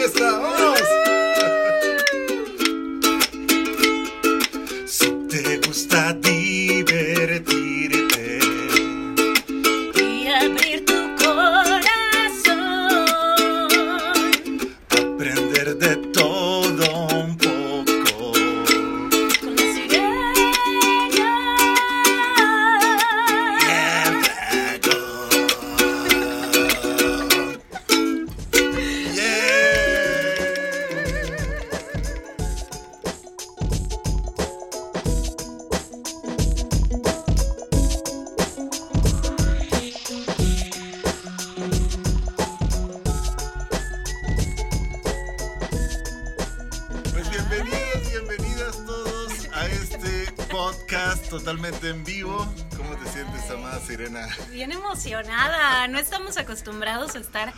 fiesta! A este podcast totalmente en vivo. ¿Cómo te sientes, amada Sirena? Bien emocionada, no estamos acostumbrados a estar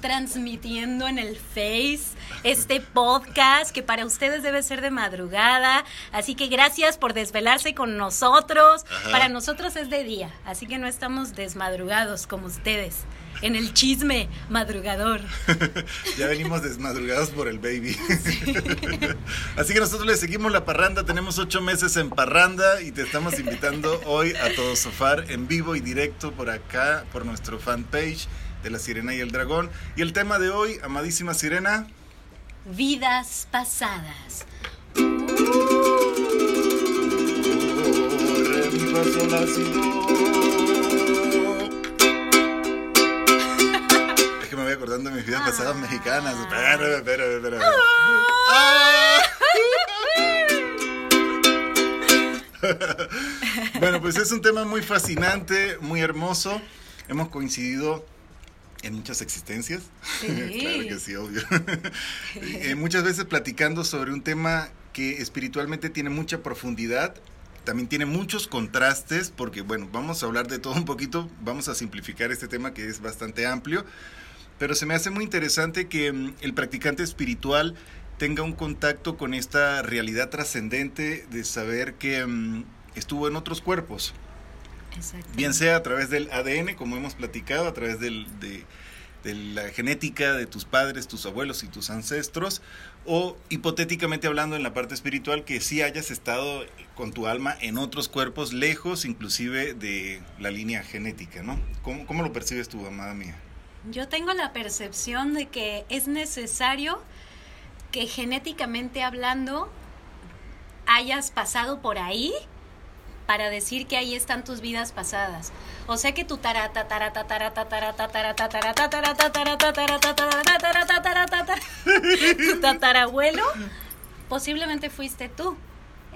transmitiendo en el Face este podcast que para ustedes debe ser de madrugada, así que gracias por desvelarse con nosotros. Ajá. Para nosotros es de día, así que no estamos desmadrugados como ustedes en el chisme madrugador. ya venimos desmadrugados por el baby. Así que nosotros le seguimos la parranda. Tenemos ocho meses en parranda y te estamos invitando hoy a todo sofar en vivo y directo por acá, por nuestro fanpage de La Sirena y el Dragón. Y el tema de hoy, amadísima Sirena. Vidas pasadas. Oh, re, mi, fa, sol, la, si, do. Acordando de mis vidas pasadas mexicanas. Espera, espera, espera. Ah. Bueno, pues es un tema muy fascinante, muy hermoso. Hemos coincidido en muchas existencias. Sí. claro que sí, obvio. Eh, muchas veces platicando sobre un tema que espiritualmente tiene mucha profundidad. También tiene muchos contrastes, porque bueno, vamos a hablar de todo un poquito, vamos a simplificar este tema que es bastante amplio, pero se me hace muy interesante que mm, el practicante espiritual tenga un contacto con esta realidad trascendente de saber que mm, estuvo en otros cuerpos, bien sea a través del ADN, como hemos platicado, a través del- de, de la genética de tus padres, tus abuelos y tus ancestros, o hipotéticamente hablando en la parte espiritual, que sí hayas estado con tu alma en otros cuerpos lejos, inclusive de la línea genética, ¿no? ¿Cómo, cómo lo percibes tú, amada mía? Yo tengo la percepción de que es necesario que genéticamente hablando hayas pasado por ahí para decir que ahí están tus vidas pasadas. O sea que tu tarata tarata tarata tarata tarata tarata tarata tarata tarata tarata tarata tarata tu tatarabuelo posiblemente fuiste tú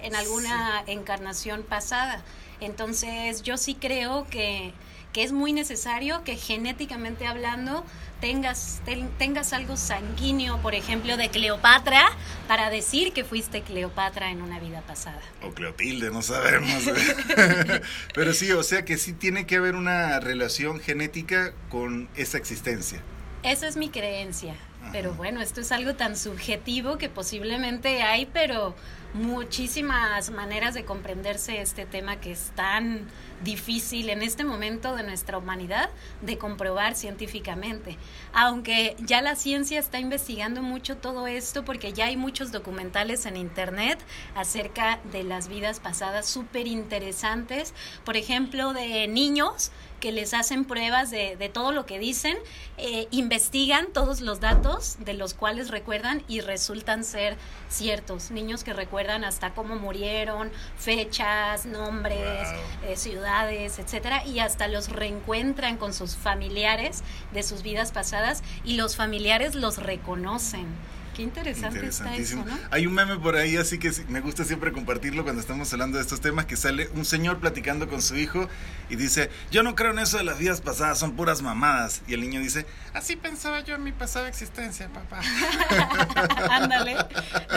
en alguna encarnación pasada. Entonces yo sí creo que, que es muy necesario que genéticamente hablando tengas, ten- tengas algo sanguíneo, por ejemplo, de Cleopatra, para decir que fuiste Cleopatra en una vida pasada. O Cleotilde, no sabemos. Pero sí, o sea que sí tiene que haber una relación genética con esa existencia. Esa es mi creencia. Pero bueno, esto es algo tan subjetivo que posiblemente hay, pero muchísimas maneras de comprenderse este tema que es tan difícil en este momento de nuestra humanidad de comprobar científicamente. Aunque ya la ciencia está investigando mucho todo esto porque ya hay muchos documentales en internet acerca de las vidas pasadas súper interesantes, por ejemplo, de niños que les hacen pruebas de, todo lo que dicen, eh, investigan todos los datos de los cuales recuerdan y resultan ser ciertos. Niños que recuerdan hasta cómo murieron, fechas, nombres, Wow. eh, ciudades, etcétera, y hasta los reencuentran con sus familiares de sus vidas pasadas y los familiares los reconocen. Qué interesante está eso. ¿no? Hay un meme por ahí, así que me gusta siempre compartirlo cuando estamos hablando de estos temas, que sale un señor platicando con su hijo y dice, yo no creo en eso de las vidas pasadas, son puras mamadas. Y el niño dice, así pensaba yo en mi pasada existencia, papá. Ándale,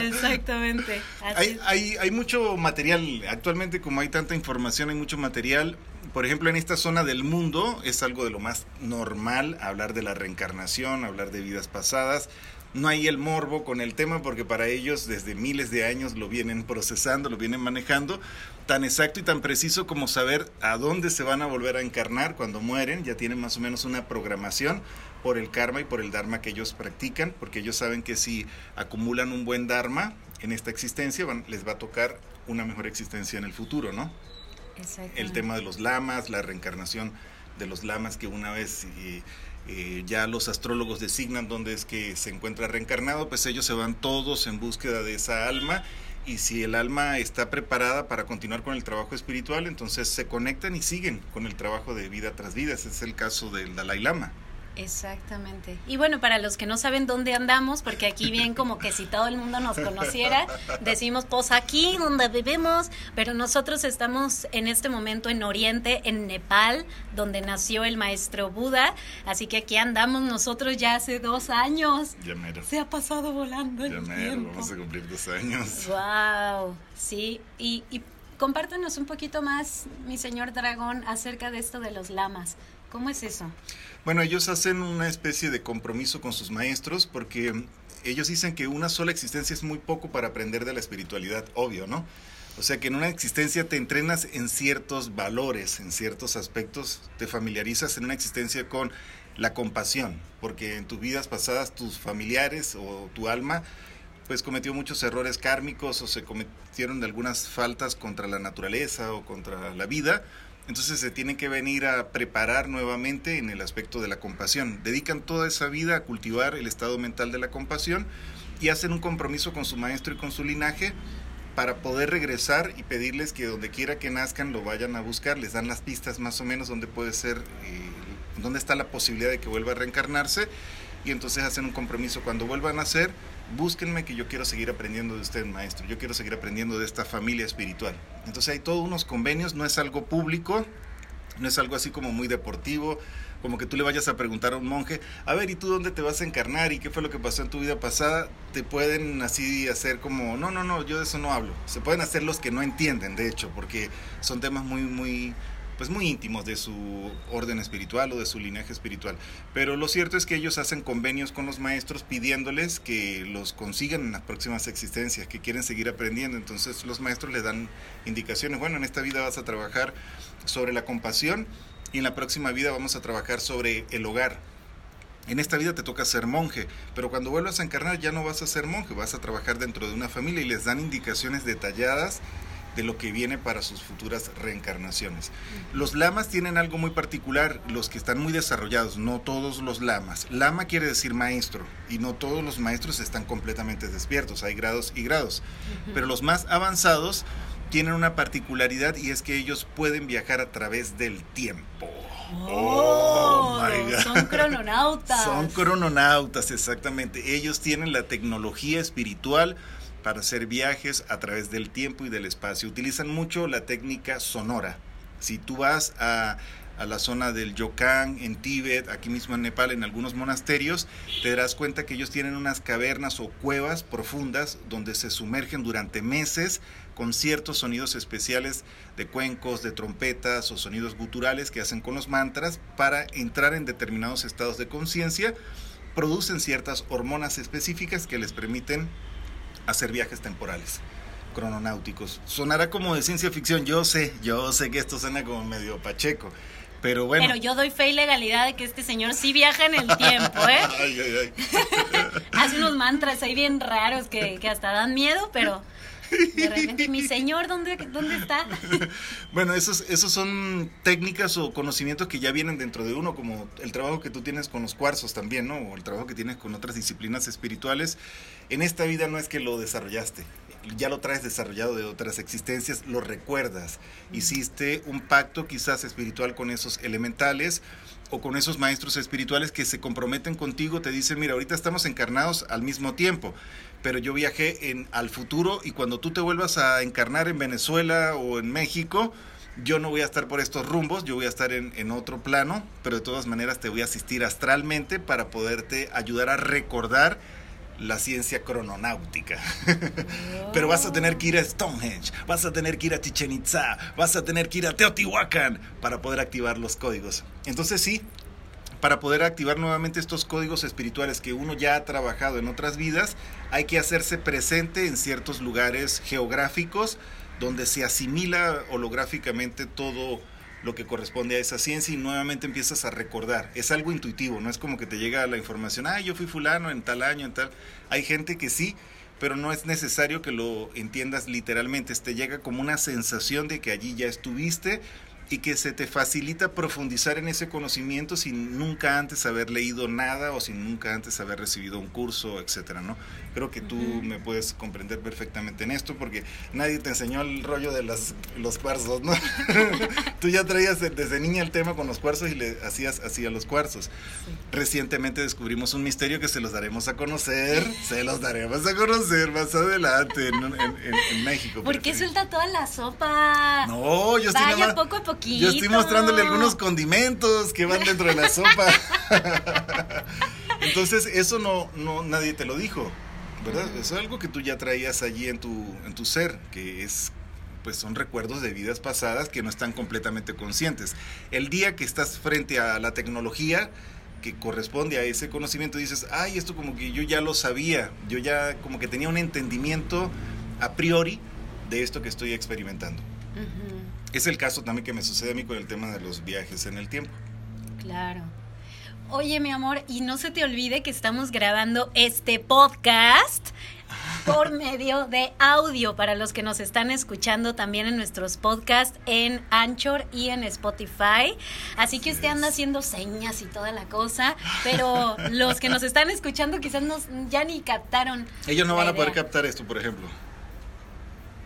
exactamente. Hay, hay, hay mucho material, actualmente como hay tanta información, hay mucho material. Por ejemplo, en esta zona del mundo es algo de lo más normal hablar de la reencarnación, hablar de vidas pasadas. No hay el morbo con el tema porque para ellos desde miles de años lo vienen procesando, lo vienen manejando, tan exacto y tan preciso como saber a dónde se van a volver a encarnar cuando mueren, ya tienen más o menos una programación, por el karma y por el dharma que ellos practican, porque ellos saben que si acumulan un buen dharma en esta existencia, les va a tocar una mejor existencia en el futuro, ¿no? El tema de los lamas, la reencarnación de los lamas que una vez eh, ya los astrólogos designan dónde es que se encuentra reencarnado, pues ellos se van todos en búsqueda de esa alma y si el alma está preparada para continuar con el trabajo espiritual, entonces se conectan y siguen con el trabajo de vida tras vida. Ese es el caso del Dalai Lama. Exactamente. Y bueno, para los que no saben dónde andamos, porque aquí bien como que si todo el mundo nos conociera, decimos pues aquí donde vivimos, pero nosotros estamos en este momento en Oriente, en Nepal, donde nació el maestro Buda, así que aquí andamos nosotros ya hace dos años. Ya mero. Se ha pasado volando el ya mero, vamos a cumplir dos años. Wow, sí, y, y compártenos un poquito más, mi señor dragón, acerca de esto de los lamas. ¿Cómo es eso? Bueno, ellos hacen una especie de compromiso con sus maestros porque ellos dicen que una sola existencia es muy poco para aprender de la espiritualidad, obvio, ¿no? O sea que en una existencia te entrenas en ciertos valores, en ciertos aspectos, te familiarizas en una existencia con la compasión, porque en tus vidas pasadas tus familiares o tu alma pues cometió muchos errores kármicos o se cometieron algunas faltas contra la naturaleza o contra la vida, entonces se tienen que venir a preparar nuevamente en el aspecto de la compasión. Dedican toda esa vida a cultivar el estado mental de la compasión y hacen un compromiso con su maestro y con su linaje para poder regresar y pedirles que donde quiera que nazcan lo vayan a buscar, les dan las pistas más o menos donde puede ser, eh, dónde está la posibilidad de que vuelva a reencarnarse y entonces hacen un compromiso cuando vuelvan a nacer búsquenme que yo quiero seguir aprendiendo de usted, maestro, yo quiero seguir aprendiendo de esta familia espiritual. Entonces hay todos unos convenios, no es algo público, no es algo así como muy deportivo, como que tú le vayas a preguntar a un monje, a ver, ¿y tú dónde te vas a encarnar? ¿Y qué fue lo que pasó en tu vida pasada? Te pueden así hacer como, no, no, no, yo de eso no hablo. Se pueden hacer los que no entienden, de hecho, porque son temas muy, muy pues muy íntimos de su orden espiritual o de su linaje espiritual. Pero lo cierto es que ellos hacen convenios con los maestros pidiéndoles que los consigan en las próximas existencias, que quieren seguir aprendiendo. Entonces los maestros les dan indicaciones, bueno, en esta vida vas a trabajar sobre la compasión y en la próxima vida vamos a trabajar sobre el hogar. En esta vida te toca ser monje, pero cuando vuelvas a encarnar ya no vas a ser monje, vas a trabajar dentro de una familia y les dan indicaciones detalladas de lo que viene para sus futuras reencarnaciones. Los lamas tienen algo muy particular, los que están muy desarrollados, no todos los lamas. Lama quiere decir maestro y no todos los maestros están completamente despiertos, hay grados y grados. Pero los más avanzados tienen una particularidad y es que ellos pueden viajar a través del tiempo. Oh, oh son crononautas. Son crononautas, exactamente. Ellos tienen la tecnología espiritual para hacer viajes a través del tiempo y del espacio. Utilizan mucho la técnica sonora. Si tú vas a, la zona del Yokang, en Tíbet, aquí mismo en Nepal, en algunos monasterios, te darás cuenta que ellos tienen unas cavernas o cuevas profundas donde se sumergen durante meses con ciertos sonidos especiales de cuencos, de trompetas o sonidos guturales que hacen con los mantras para entrar en determinados estados de conciencia. Producen ciertas hormonas específicas que les permiten hacer viajes temporales crononáuticos. Sonará como de ciencia ficción, yo sé, yo sé que esto suena como medio pacheco, pero bueno. Pero yo doy fe y legalidad de que este señor sí viaja en el tiempo, ¿eh? ay, ay, ay. Hace unos mantras ahí bien raros que, que hasta dan miedo, pero de repente, mi señor, ¿dónde, dónde está? bueno, esos, esos son técnicas o conocimientos que ya vienen dentro de uno, como el trabajo que tú tienes con los cuarzos también, ¿no? O el trabajo que tienes con otras disciplinas espirituales. En esta vida no es que lo desarrollaste, ya lo traes desarrollado de otras existencias, lo recuerdas. Hiciste un pacto quizás espiritual con esos elementales o con esos maestros espirituales que se comprometen contigo, te dicen, mira, ahorita estamos encarnados al mismo tiempo, pero yo viajé al futuro y cuando tú te vuelvas a encarnar en Venezuela o en México, yo no voy a estar por estos rumbos, yo voy a estar en, en, otro plano, pero de todas maneras te voy a asistir astralmente para poderte ayudar a recordar la ciencia crononáutica. Pero vas a tener que ir a Stonehenge, vas a tener que ir a Chichen Itza, vas a tener que ir a Teotihuacán para poder activar los códigos. Entonces sí, para poder activar nuevamente estos códigos espirituales que uno ya ha trabajado en otras vidas, hay que hacerse presente en ciertos lugares geográficos donde se asimila holográficamente todo lo que corresponde a esa ciencia y nuevamente empiezas a recordar. Es algo intuitivo, no es como que te llega la información, ah, yo fui fulano en tal año, en tal. Hay gente que sí, pero no es necesario que lo entiendas literalmente, te llega como una sensación de que allí ya estuviste y que se te facilita profundizar en ese conocimiento sin nunca antes haber leído nada o sin nunca antes haber recibido un curso, etcétera, ¿no? Creo que tú me puedes comprender perfectamente en esto porque nadie te enseñó el rollo de las, los cuarzos, ¿no? tú ya traías desde niña el tema con los cuarzos y le hacías así a los cuarzos. Recientemente descubrimos un misterio que se los daremos a conocer, se los daremos a conocer más adelante en, México. ¿Por qué suelta toda la sopa? No, yo estoy Vaya poco a poco yo estoy mostrándole algunos condimentos que van dentro de la sopa. Entonces, eso no, no nadie te lo dijo, ¿verdad? Eso es algo que tú ya traías allí en tu, en tu ser, que es pues son recuerdos de vidas pasadas que no están completamente conscientes. El día que estás frente a la tecnología que corresponde a ese conocimiento, dices, ay, esto como que yo ya lo sabía, yo ya como que tenía un entendimiento a priori de esto que estoy experimentando. Es el caso también que me sucede a mí con el tema de los viajes en el tiempo. Claro. Oye, mi amor, y no se te olvide que estamos grabando este podcast por medio de audio para los que nos están escuchando también en nuestros podcasts en Anchor y en Spotify. Así que usted anda haciendo señas y toda la cosa, pero los que nos están escuchando quizás nos, ya ni captaron. Ellos no van a poder captar esto, por ejemplo.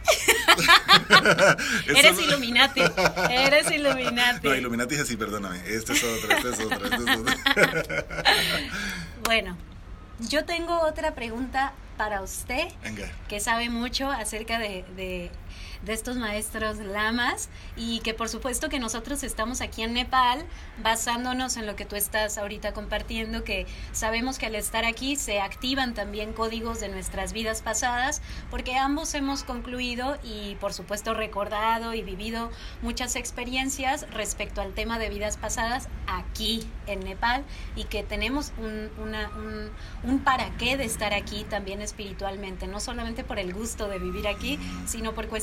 eres Illuminati. Eres Illuminati. No, Illuminati es así, perdóname. Este es otro, este es otro, este es otro. bueno, yo tengo otra pregunta para usted. Venga. Que sabe mucho acerca de, de de estos maestros lamas y que por supuesto que nosotros estamos aquí en Nepal basándonos en lo que tú estás ahorita compartiendo, que sabemos que al estar aquí se activan también códigos de nuestras vidas pasadas, porque ambos hemos concluido y por supuesto recordado y vivido muchas experiencias respecto al tema de vidas pasadas aquí en Nepal y que tenemos un, un, un para qué de estar aquí también espiritualmente, no solamente por el gusto de vivir aquí, sino por cuestiones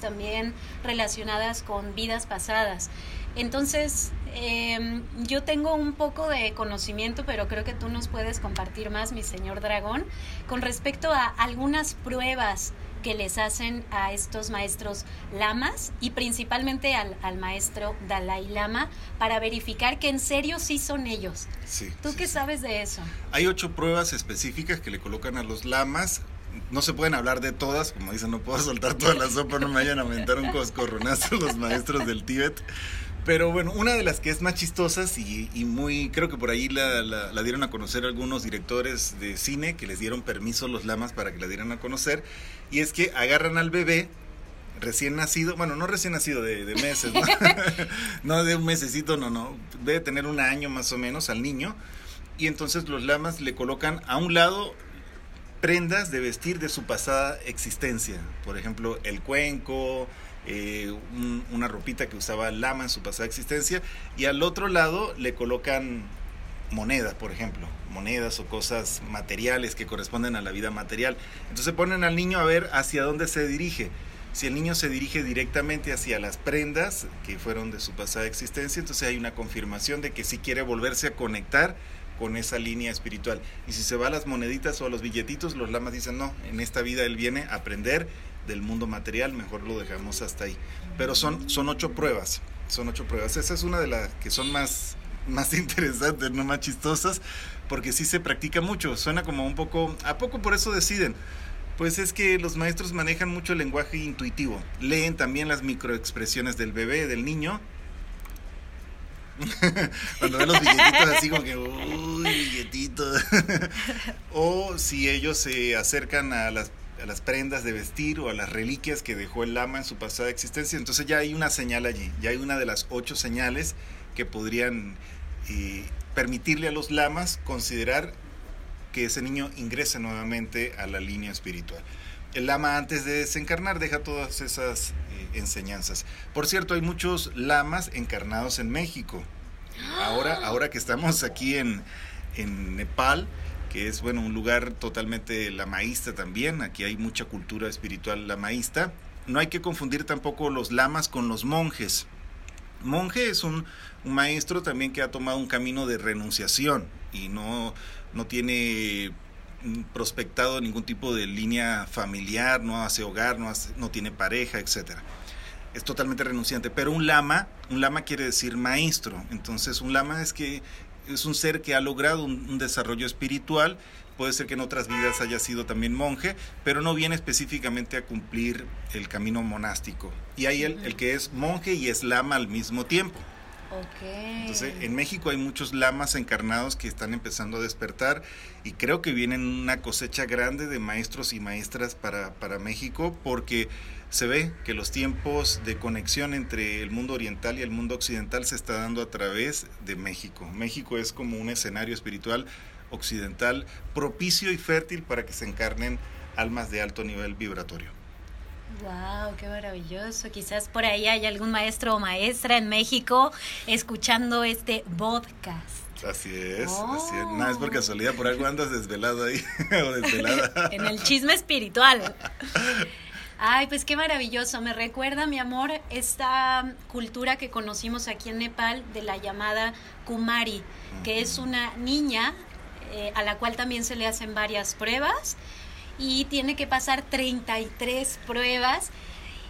también relacionadas con vidas pasadas. Entonces, em, yo tengo un poco de conocimiento, pero creo que tú nos puedes compartir más, mi señor dragón, con respecto a algunas pruebas que les hacen a estos maestros lamas y principalmente al, maestro Dalai Lama para verificar que en serio sí son ellos. ¿Tú qué sabes de eso? Hay ocho pruebas específicas que le colocan a los lamas no se pueden hablar de todas, como dicen, no puedo soltar toda la sopa, no me vayan a aventar un coscorronazo los maestros del Tíbet. Pero bueno, una de las que es más chistosas y, muy, creo que por ahí la, la, dieron a conocer algunos directores de cine que les dieron permiso a los lamas para que la dieran a conocer, y es que agarran al bebé recién nacido, bueno, no recién nacido de, de meses, ¿no? no de un mesecito, no, no, debe tener un año más o menos al niño, y entonces los lamas le colocan a un lado prendas de vestir de su pasada existencia. Por ejemplo, el cuenco, eh, una ropita que usaba Lama en su pasada existencia. Y al otro lado le colocan monedas, por ejemplo, monedas o cosas materiales que corresponden a la vida material. Entonces ponen al niño a ver hacia dónde se dirige. Si el niño se dirige directamente hacia las prendas que fueron de su pasada existencia, entonces hay una confirmación de que si quiere volverse a conectar con esa línea espiritual. Y si se va a las moneditas o los billetitos, los lamas dicen, no, en esta vida él viene a aprender del mundo material, mejor lo dejamos hasta ahí. Pero son, son ocho pruebas, son ocho pruebas. Esa es una de las que son más, más interesantes, no más chistosas, porque sí se practica mucho, suena como un poco, ¿a poco por eso deciden? Pues es que los maestros manejan mucho el lenguaje intuitivo, leen también las microexpresiones del bebé, del niño, Cuando ven los billetitos así como que, uy, billetitos. o si ellos se acercan a las, prendas de vestir o a las reliquias que dejó el lama en su pasada existencia, entonces ya hay una señal allí, ya hay una de las ocho señales que podrían eh, permitirle a los lamas considerar que ese niño ingrese nuevamente a la línea espiritual el lama antes de desencarnar deja todas esas eh, enseñanzas. Por cierto, hay muchos lamas encarnados en México. Ahora, ahora que estamos aquí en, en Nepal, que es bueno un lugar totalmente lamaísta también, aquí hay mucha cultura espiritual lamaísta. No hay que confundir tampoco los lamas con los monjes. Monje es un, maestro también que ha tomado un camino de renunciación y no, no tiene prospectado ningún tipo de línea familiar, no hace hogar, no, no tiene pareja, etcétera. Es totalmente renunciante. Pero un lama, un lama quiere decir maestro. Entonces un lama es que es un ser que ha logrado un desarrollo espiritual puede ser que en otras vidas haya sido también monje, pero no viene específicamente a cumplir el camino monástico. Y hay el, el que es monje y es lama al mismo tiempo. Entonces, en México hay muchos lamas encarnados que están empezando a despertar y creo que vienen una cosecha grande de maestros y maestras para, para México porque se ve que los tiempos de conexión entre el mundo oriental y el mundo occidental se está dando a través de México. México es como un escenario espiritual occidental propicio y fértil para que se encarnen almas de alto nivel vibratorio. Wow, qué maravilloso. Quizás por ahí hay algún maestro o maestra en México escuchando este podcast. Así es, así es. Nada, es por casualidad, por algo andas desvelado ahí o desvelada. en el chisme espiritual. Ay, pues qué maravilloso. Me recuerda, mi amor, esta cultura que conocimos aquí en Nepal de la llamada Kumari, que es una niña eh, a la cual también se le hacen varias pruebas y tiene que pasar 33 pruebas.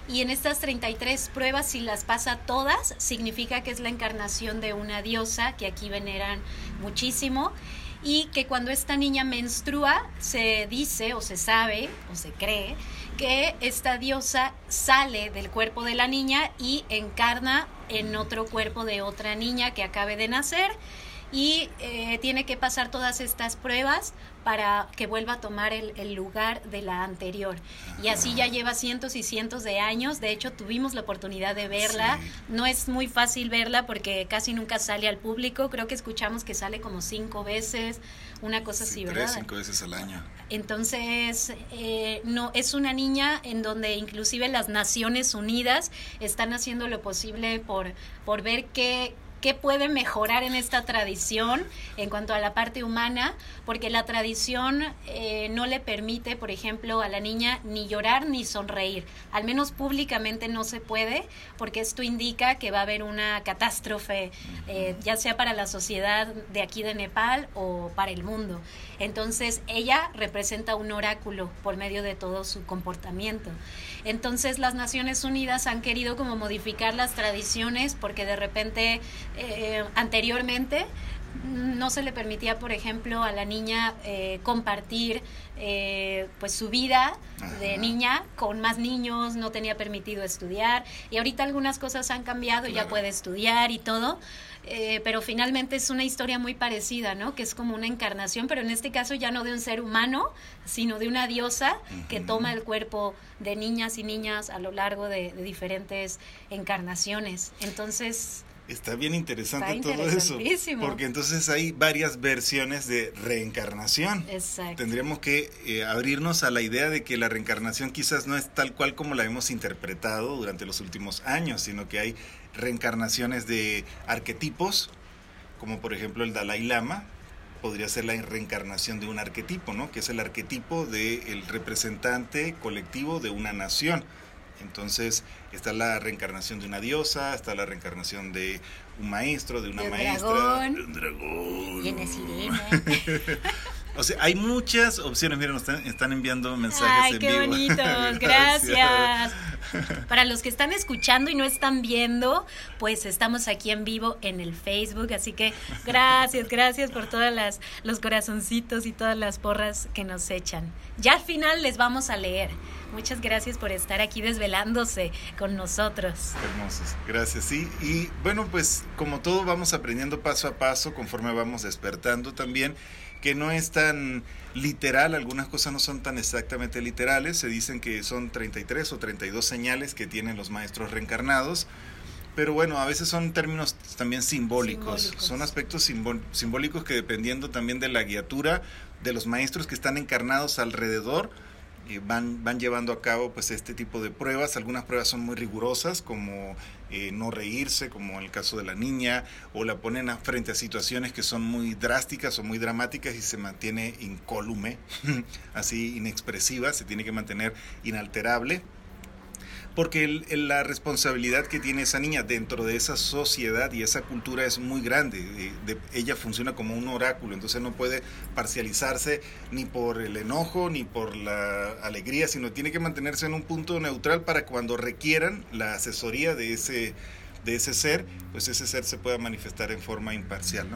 Y en estas 33 pruebas, si las pasa todas, significa que es la encarnación de una diosa que aquí veneran muchísimo y que cuando esta niña menstrua se dice o se sabe o se cree que esta diosa sale del cuerpo de la niña y encarna en otro cuerpo de otra niña que acabe de nacer y eh, tiene que pasar todas estas pruebas para que vuelva a tomar el, lugar de la anterior. Y así ya lleva cientos y cientos de años. De hecho, tuvimos la oportunidad de verla. No es muy fácil verla porque casi nunca sale al público. Creo que escuchamos que sale como cinco veces, una cosa así, ¿verdad? Tres, cinco veces al año. Entonces, eh, no, es una niña en donde inclusive las Naciones Unidas están haciendo lo posible por, por ver qué qué puede mejorar en esta tradición en cuanto a la parte humana, porque la tradición eh, no le permite, por ejemplo, a la niña ni llorar ni sonreír. Al menos públicamente no se puede, porque esto indica que va a haber una catástrofe, eh, ya sea para la sociedad de aquí de Nepal o para el mundo. Entonces, ella representa un oráculo por medio de todo su comportamiento. Entonces, las Naciones Unidas han querido como modificar las tradiciones porque de repente eh, anteriormente no se le permitía, por ejemplo, a la niña eh, compartir eh, pues su vida de niña con más niños, no tenía permitido estudiar y ahorita algunas cosas han cambiado, ya puede estudiar y todo. pero finalmente es una historia muy parecida, ¿no? Que es como una encarnación, pero en este caso ya no de un ser humano, sino de una diosa que toma el cuerpo de niñas y niñas a lo largo de diferentes encarnaciones. Entonces, Está bien interesante todo eso. Porque entonces hay varias versiones de reencarnación. Exacto. Tendríamos que eh, abrirnos a la idea de que la reencarnación quizás no es tal cual como la hemos interpretado durante los últimos años, sino que hay reencarnaciones de arquetipos, como por ejemplo el Dalai Lama, podría ser la reencarnación de un arquetipo, ¿no? Que es el arquetipo del representante colectivo de una nación. Entonces está la reencarnación de una diosa, está la reencarnación de un maestro, de una maestra, de un dragón. Sirena. o sea, hay muchas opciones. Miren, nos están, enviando mensajes Ay, qué bonitos. Gracias. Para los que están escuchando y no están viendo, pues estamos aquí en vivo en el Facebook, así que gracias, gracias por todas las los corazoncitos y todas las porras que nos echan. Ya al final les vamos a leer. Muchas gracias por estar aquí desvelándose con nosotros. Hermosos, gracias. Sí, y bueno, pues como todo vamos aprendiendo paso a paso conforme vamos despertando también, que no es tan literal, algunas cosas no son tan exactamente literales, se dicen que son 33 o 32 señales que tienen los maestros reencarnados. Pero bueno, a veces son términos también simbólicos. son aspectos simbólicos que dependiendo también de la guiatura de los maestros que están encarnados alrededor, van, van llevando a cabo pues este tipo de pruebas. Algunas pruebas son muy rigurosas, como eh, no reírse, como en el caso de la niña, o la ponen frente a situaciones que son muy drásticas o muy dramáticas y se mantiene incólume, así inexpresiva, se tiene que mantener inalterable Porque la responsabilidad que tiene esa niña dentro de esa sociedad y esa cultura es muy grande. ella funciona como un oráculo, entonces no puede parcializarse ni por el enojo ni por la alegría, sino tiene que mantenerse en un punto neutral para cuando requieran la asesoría de ese de ese ser, pues ese ser se pueda manifestar en forma imparcial.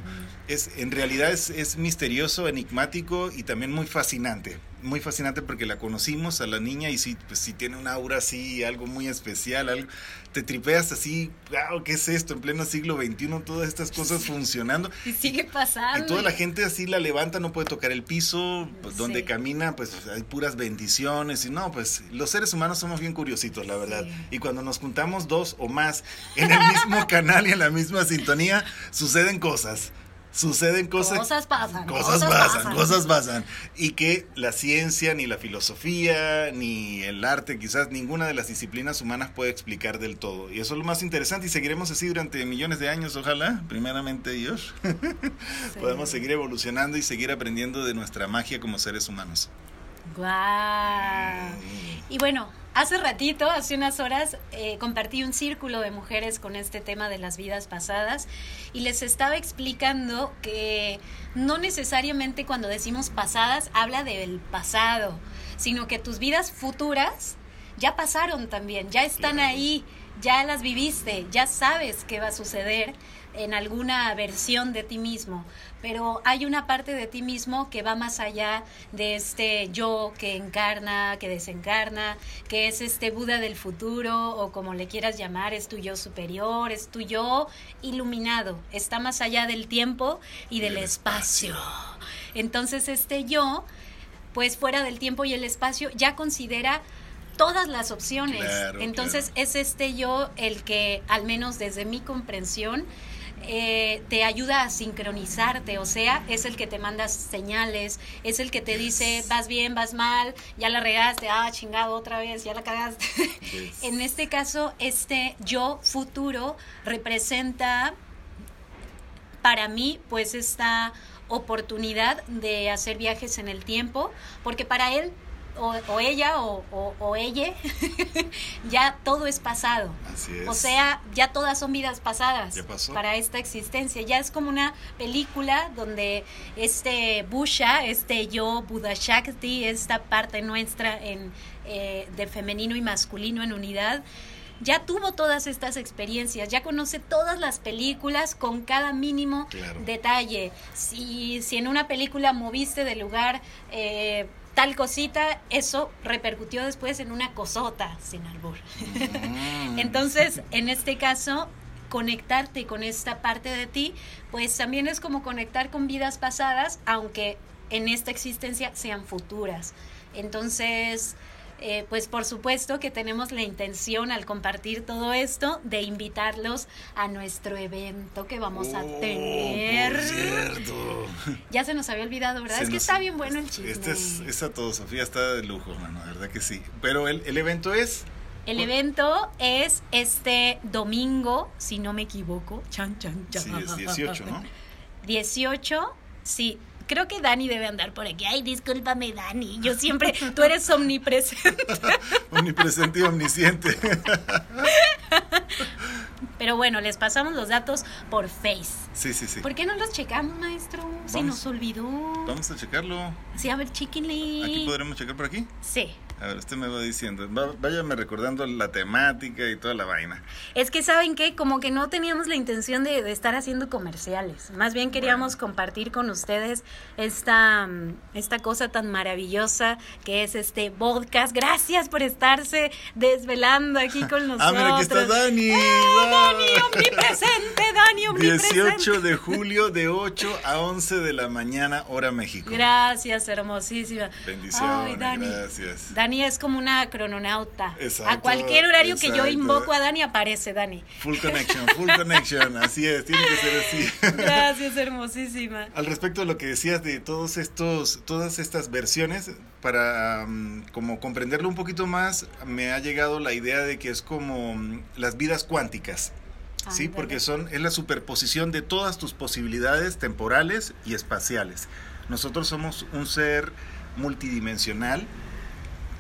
Es, en realidad es misterioso, enigmático y también muy fascinante muy fascinante porque la conocimos a la niña y sí, pues sí tiene un aura así, algo muy especial, algo, te tripeas así, wow, ¿qué es esto? En pleno siglo XXI, todas estas cosas funcionando. Y sigue pasando. Y toda la gente así la levanta, no puede tocar el piso, pues, donde camina, pues hay puras bendiciones y no, pues los seres humanos somos bien curiositos, la verdad. Y cuando nos juntamos dos o más en el mismo canal y en la misma sintonía, suceden cosas suceden cosas. Cosas pasan. Cosas, pasan, cosas pasan. Y que la ciencia, ni la filosofía, ni el arte, quizás ninguna de las disciplinas humanas puede explicar del todo. Y eso es lo más interesante y seguiremos así durante millones de años, ojalá, primeramente Dios. Podemos seguir evolucionando y seguir aprendiendo de nuestra magia como seres humanos. Guau. Y bueno, Hace ratito, hace unas horas, eh, compartí un círculo de mujeres con este tema de las vidas pasadas y les estaba explicando que no necesariamente cuando decimos pasadas habla del pasado, sino que tus vidas futuras ya pasaron también, ya están ahí, ya las viviste, ya sabes qué va a suceder en alguna versión de ti mismo pero hay una parte de ti mismo que va más allá de este yo que encarna, que desencarna, que es este Buda del futuro o como le quieras llamar, es tu yo superior, es tu yo iluminado, está más allá del tiempo y del espacio. Entonces este yo, pues fuera del tiempo y el espacio, ya considera todas las opciones. Entonces es este yo el que, al menos desde mi comprensión, eh, te ayuda a sincronizarte, o sea, es el que te manda señales, es el que te dice, vas bien, vas mal, ya la regaste, ah, chingado otra vez, ya la cagaste. en este caso, este yo futuro representa para mí, pues, esta oportunidad de hacer viajes en el tiempo, porque para él o, ella o, o, ella, ya todo es pasado. O sea, ya todas son vidas pasadas para esta existencia. Ya es como una película donde este Busha, este yo, Buddha Shakti, esta parte nuestra en, eh, de femenino y masculino en unidad, ya tuvo todas estas experiencias, ya conoce todas las películas con cada mínimo detalle. Si, si en una película moviste de lugar... Eh, tal cosita, eso repercutió después en una cosota sin albur. Mm. Entonces, en este caso, conectarte con esta parte de ti, pues también es como conectar con vidas pasadas, aunque en esta existencia sean futuras. Entonces, eh, pues por supuesto que tenemos la intención al compartir todo esto de invitarlos a nuestro evento que vamos a oh, tener. cierto. Ya se nos había olvidado, ¿verdad? es que está bien bueno el chisme. Este es, esta todo, Sofía, está de lujo, mano, la verdad que sí. Pero el, el evento es... El evento es este domingo, si no me equivoco. Chan, chan, chan. Sí, es 18, ¿no? 18, sí, creo que Dani debe andar por aquí. Ay, discúlpame, Dani. Yo siempre, tú eres omnipresente. omnipresente y omnisciente. Pero bueno, les pasamos los datos por Face. Sí, sí, sí. ¿Por qué no los checamos, maestro? Se nos olvidó. Vamos a checarlo. Sí, a ver, chiquinle. ¿Aquí podremos checar por aquí? Sí. A ver, usted me va diciendo, váyame recordando la temática y toda la vaina. Es que saben que como que no teníamos la intención de, estar haciendo comerciales, más bien queríamos compartir con ustedes esta, mm, esta cosa tan maravillosa que es este podcast. Gracias por estarse desvelando aquí con nosotros. ah, mira, aquí está Dani. ¡Eh, Dani, omnipresente, Dani, omnipresente. 18 de julio de 8 a 11 de la mañana, hora México. Gracias, hermosísima. Bendiciones, Dani. gracias. Dani es como una crononauta. a cualquier horario que yo invoco a Dani aparece Dani. Full connection, full connection, así es, tiene que ser así. Gracias, hermosísima. Al respecto de lo que decías de todos estos, todas estas versiones, para como comprenderlo un poquito más, me ha llegado la idea de que es como las vidas cuánticas. Sí, porque son es la superposición de todas tus posibilidades temporales y espaciales. Nosotros somos un ser multidimensional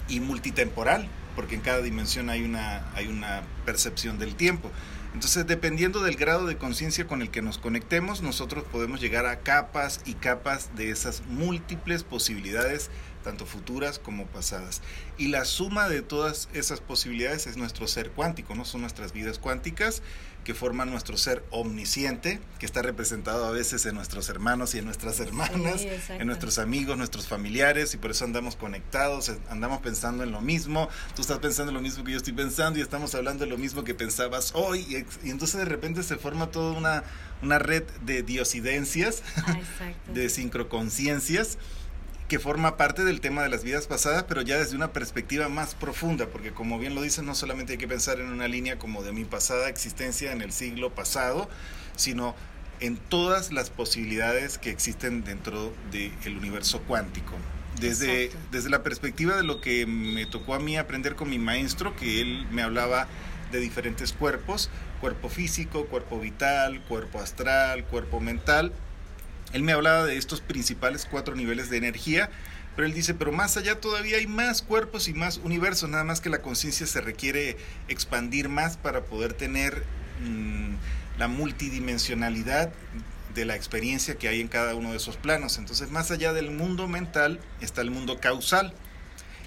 y multitemporal. porque en cada dimensión hay una, hay una percepción del tiempo. Entonces, dependiendo del grado de conciencia con el que nos conectemos, nosotros podemos llegar a capas y capas de esas múltiples posibilidades, tanto futuras como pasadas. Y la suma de todas esas posibilidades es nuestro ser cuántico, no son nuestras vidas cuánticas que forman nuestro ser omnisciente, que está representado a veces en nuestros hermanos y en nuestras hermanas, en nuestros amigos, nuestros familiares, y por eso andamos conectados, andamos pensando en lo mismo, tú estás pensando en lo mismo que yo estoy pensando y estamos hablando de lo mismo que pensabas hoy, y, entonces de repente se forma toda una, una red de diosidencias, ah, de sincroconciencias que forma parte del tema de las vidas pasadas, pero ya desde una perspectiva más profunda, porque como bien lo dicen, no solamente hay que pensar en una línea como de mi pasada existencia en el siglo pasado, sino en todas las posibilidades que existen dentro del universo cuántico. Desde, desde la perspectiva de lo que me tocó a mí aprender con mi maestro, que él me hablaba de diferentes cuerpos, cuerpo físico, cuerpo vital, cuerpo astral, cuerpo mental, él me hablaba de estos principales cuatro niveles de energía, pero él dice, pero más allá todavía hay más cuerpos y más universos, nada más que la conciencia se requiere expandir más para poder tener mm, la multidimensionalidad de la experiencia que hay en cada uno de esos planos. Entonces, más allá del mundo mental está el mundo causal.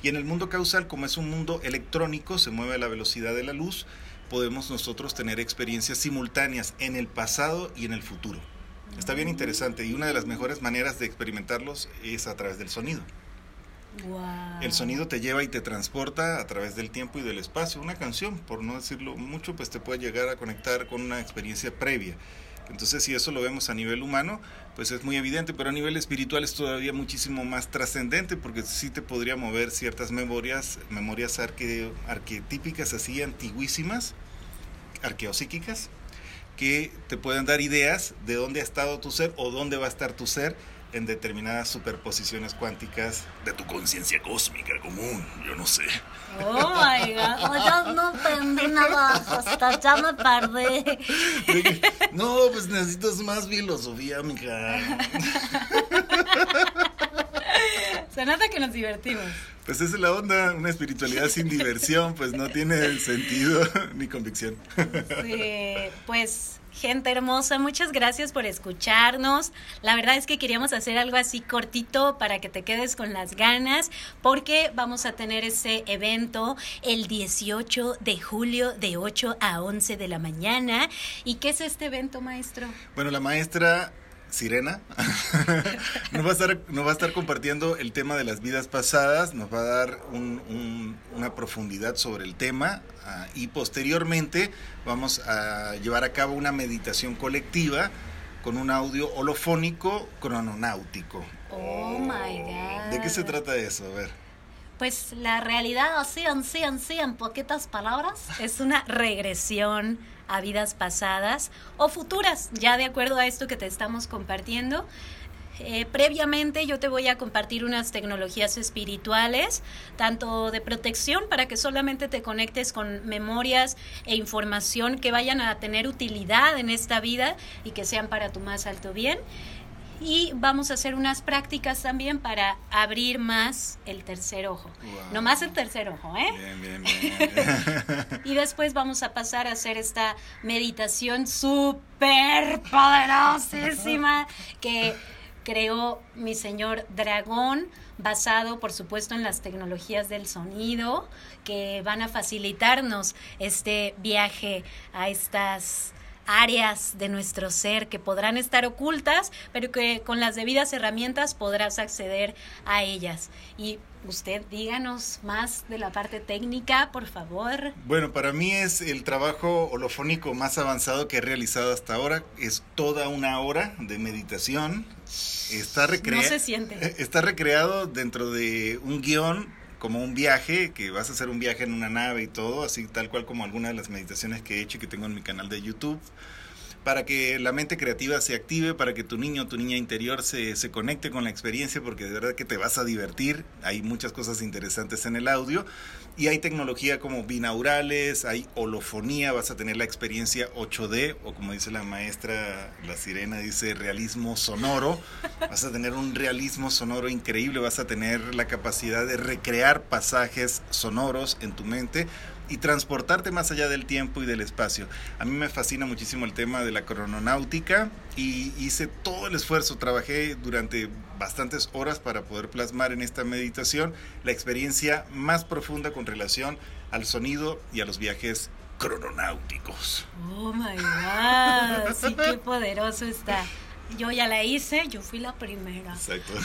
Y en el mundo causal, como es un mundo electrónico, se mueve a la velocidad de la luz, podemos nosotros tener experiencias simultáneas en el pasado y en el futuro. Está bien interesante y una de las mejores maneras de experimentarlos es a través del sonido. El sonido te lleva y te transporta a través del tiempo y del espacio. Una canción, por no decirlo mucho, pues te puede llegar a conectar con una experiencia previa. Entonces, si eso lo vemos a nivel humano, pues es muy evidente, pero a nivel espiritual es todavía muchísimo más trascendente porque sí te podría mover ciertas memorias, memorias arque, arquetípicas así antiguísimas, arqueopsíquicas, que te pueden dar ideas de dónde ha estado tu ser o dónde va a estar tu ser en determinadas superposiciones cuánticas de tu conciencia cósmica común, yo no sé. Oh my god, oh, ya no entendí nada, hasta ya me perdí. No, pues necesitas más filosofía, mija. Se nota que nos divertimos. Pues esa es la onda, una espiritualidad sin diversión, pues no tiene sentido ni convicción. Sí, pues gente hermosa, muchas gracias por escucharnos. La verdad es que queríamos hacer algo así cortito para que te quedes con las ganas, porque vamos a tener ese evento el 18 de julio de 8 a 11 de la mañana. ¿Y qué es este evento, maestro? Bueno, la maestra Sirena, nos, va a estar, nos va a estar compartiendo el tema de las vidas pasadas, nos va a dar una profundidad sobre el tema ah, y posteriormente vamos a llevar a cabo una meditación colectiva con un audio holofónico crononáutico. Oh my God. ¿De qué se trata eso? A ver. Pues la realidad, así, así, así, en poquitas palabras, es una regresión a vidas pasadas o futuras, ya de acuerdo a esto que te estamos compartiendo. Eh, previamente yo te voy a compartir unas tecnologías espirituales, tanto de protección para que solamente te conectes con memorias e información que vayan a tener utilidad en esta vida y que sean para tu más alto bien y vamos a hacer unas prácticas también para abrir más el tercer ojo. No más el tercer ojo, ¿eh? Bien, bien, bien. y después vamos a pasar a hacer esta meditación súper poderosísima que creó mi señor dragón basado por supuesto en las tecnologías del sonido que van a facilitarnos este viaje a estas áreas de nuestro ser que podrán estar ocultas, pero que con las debidas herramientas podrás acceder a ellas. Y usted díganos más de la parte técnica, por favor. Bueno, para mí es el trabajo holofónico más avanzado que he realizado hasta ahora. Es toda una hora de meditación. Está, recreado. no se siente. está recreado dentro de un guion como un viaje, que vas a hacer un viaje en una nave y todo, así tal cual como algunas de las meditaciones que he hecho y que tengo en mi canal de YouTube para que la mente creativa se active, para que tu niño o tu niña interior se, se conecte con la experiencia, porque de verdad que te vas a divertir. Hay muchas cosas interesantes en el audio. Y hay tecnología como binaurales, hay holofonía, vas a tener la experiencia 8D, o como dice la maestra, la sirena dice realismo sonoro. Vas a tener un realismo sonoro increíble, vas a tener la capacidad de recrear pasajes sonoros en tu mente y transportarte más allá del tiempo y del espacio. A mí me fascina muchísimo el tema de la crononáutica y hice todo el esfuerzo, trabajé durante bastantes horas para poder plasmar en esta meditación la experiencia más profunda con relación al sonido y a los viajes crononáuticos. Oh my god, sí qué poderoso está. Yo ya la hice, yo fui la primera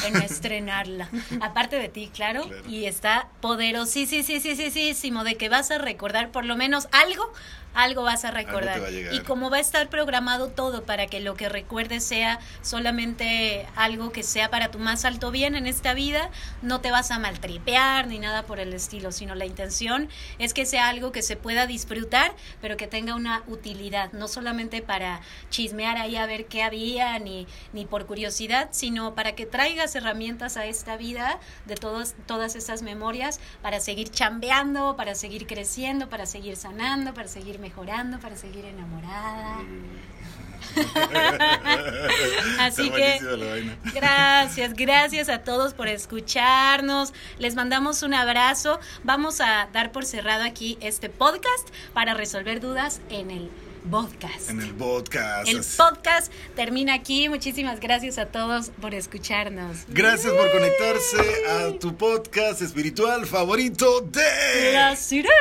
en estrenarla. Aparte de ti, claro, y está poderosísimo de que vas a recordar por lo menos algo algo vas a recordar. y como va a estar programado todo para que lo que recuerdes sea solamente algo que sea para tu más alto bien en esta vida, no te vas a maltripear ni nada por el estilo, sino la intención es que sea algo que se pueda disfrutar, pero que tenga una utilidad, no solamente para chismear ahí a ver qué había, ni, ni por curiosidad, sino para que traigas herramientas a esta vida de todos, todas esas memorias para seguir chambeando, para seguir creciendo, para seguir sanando, para seguir mejorando para seguir enamorada. Así que gracias, gracias a todos por escucharnos. Les mandamos un abrazo. Vamos a dar por cerrado aquí este podcast para resolver dudas en el podcast. En el podcast. El podcast termina aquí. Muchísimas gracias a todos por escucharnos. Gracias por conectarse a tu podcast espiritual favorito de La Sirena.